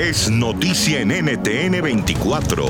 es noticia en NTN 24.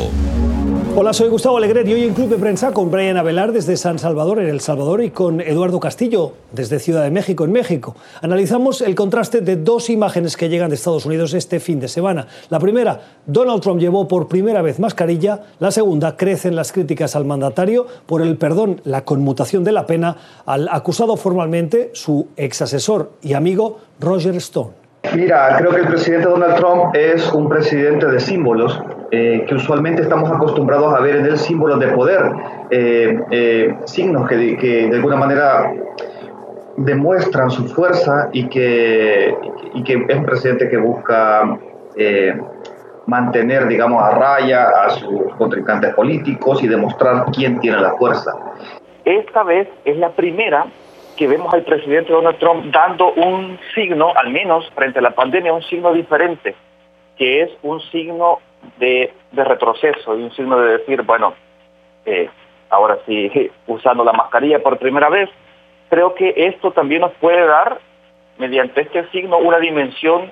Hola, soy Gustavo Alegret y hoy en Club de Prensa con Brian Avelar desde San Salvador, en El Salvador, y con Eduardo Castillo desde Ciudad de México, en México. Analizamos el contraste de dos imágenes que llegan de Estados Unidos este fin de semana. La primera, Donald Trump llevó por primera vez mascarilla. La segunda, crecen las críticas al mandatario por el perdón, la conmutación de la pena al acusado formalmente su ex asesor y amigo Roger Stone. Mira, creo que el presidente Donald Trump es un presidente de símbolos eh, que usualmente estamos acostumbrados a ver en él símbolos de poder, eh, eh, signos que, de alguna manera demuestran su fuerza y que, y que es un presidente que busca mantener, digamos, a raya a sus contrincantes políticos y demostrar quién tiene la fuerza. Esta vez es la primera que vemos al presidente Donald Trump dando un signo, al menos frente a la pandemia, un signo diferente, que es un signo de, retroceso y un signo de decir, bueno, eh, ahora sí, usando la mascarilla por primera vez, creo que esto también nos puede dar, mediante este signo, una dimensión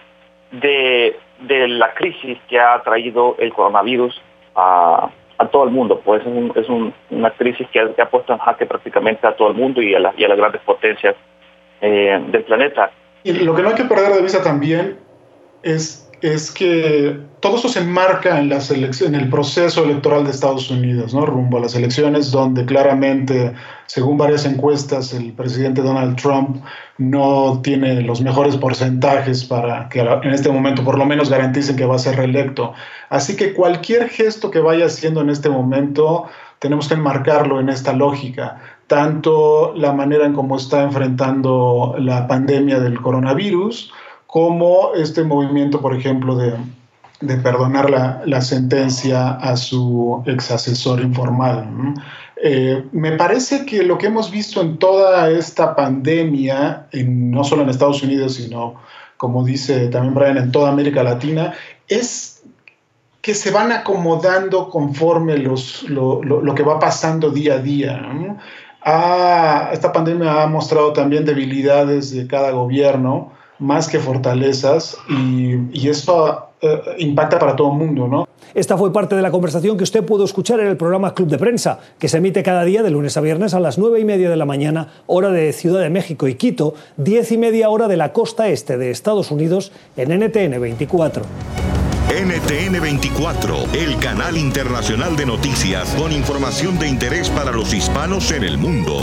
de, de la crisis que ha traído el coronavirus a, a todo el mundo, pues es, una crisis que ha, puesto en jaque prácticamente a todo el mundo y a, las grandes potencias eh, del planeta. Y lo que no hay que perder de vista también es es que todo eso se enmarca en, en el proceso electoral de Estados Unidos, ¿no? rumbo a las elecciones, donde claramente, según varias encuestas, el presidente Donald Trump no tiene los mejores porcentajes para que en este momento por lo menos garanticen que va a ser reelecto. Así que cualquier gesto que vaya haciendo en este momento, tenemos que enmarcarlo en esta lógica tanto la manera en cómo está enfrentando la pandemia del coronavirus, como este movimiento, por ejemplo, de, perdonar la, sentencia a su ex asesor informal. Eh, me parece que lo que hemos visto en toda esta pandemia, no solo en Estados Unidos, sino, como dice también Brian, en toda América Latina, es que se van acomodando conforme los, lo, que va pasando día a día. Ah, esta pandemia ha mostrado también debilidades de cada gobierno más que fortalezas y, y esto eh, impacta para todo el mundo, ¿no? Esta fue parte de la conversación que usted pudo escuchar en el programa Club de Prensa, que se emite cada día de lunes a viernes a las nueve y media de la mañana, hora de Ciudad de México y Quito, diez y media hora de la costa este de Estados Unidos en NTN 24. NTN 24, el canal internacional de noticias con información de interés para los hispanos en el mundo.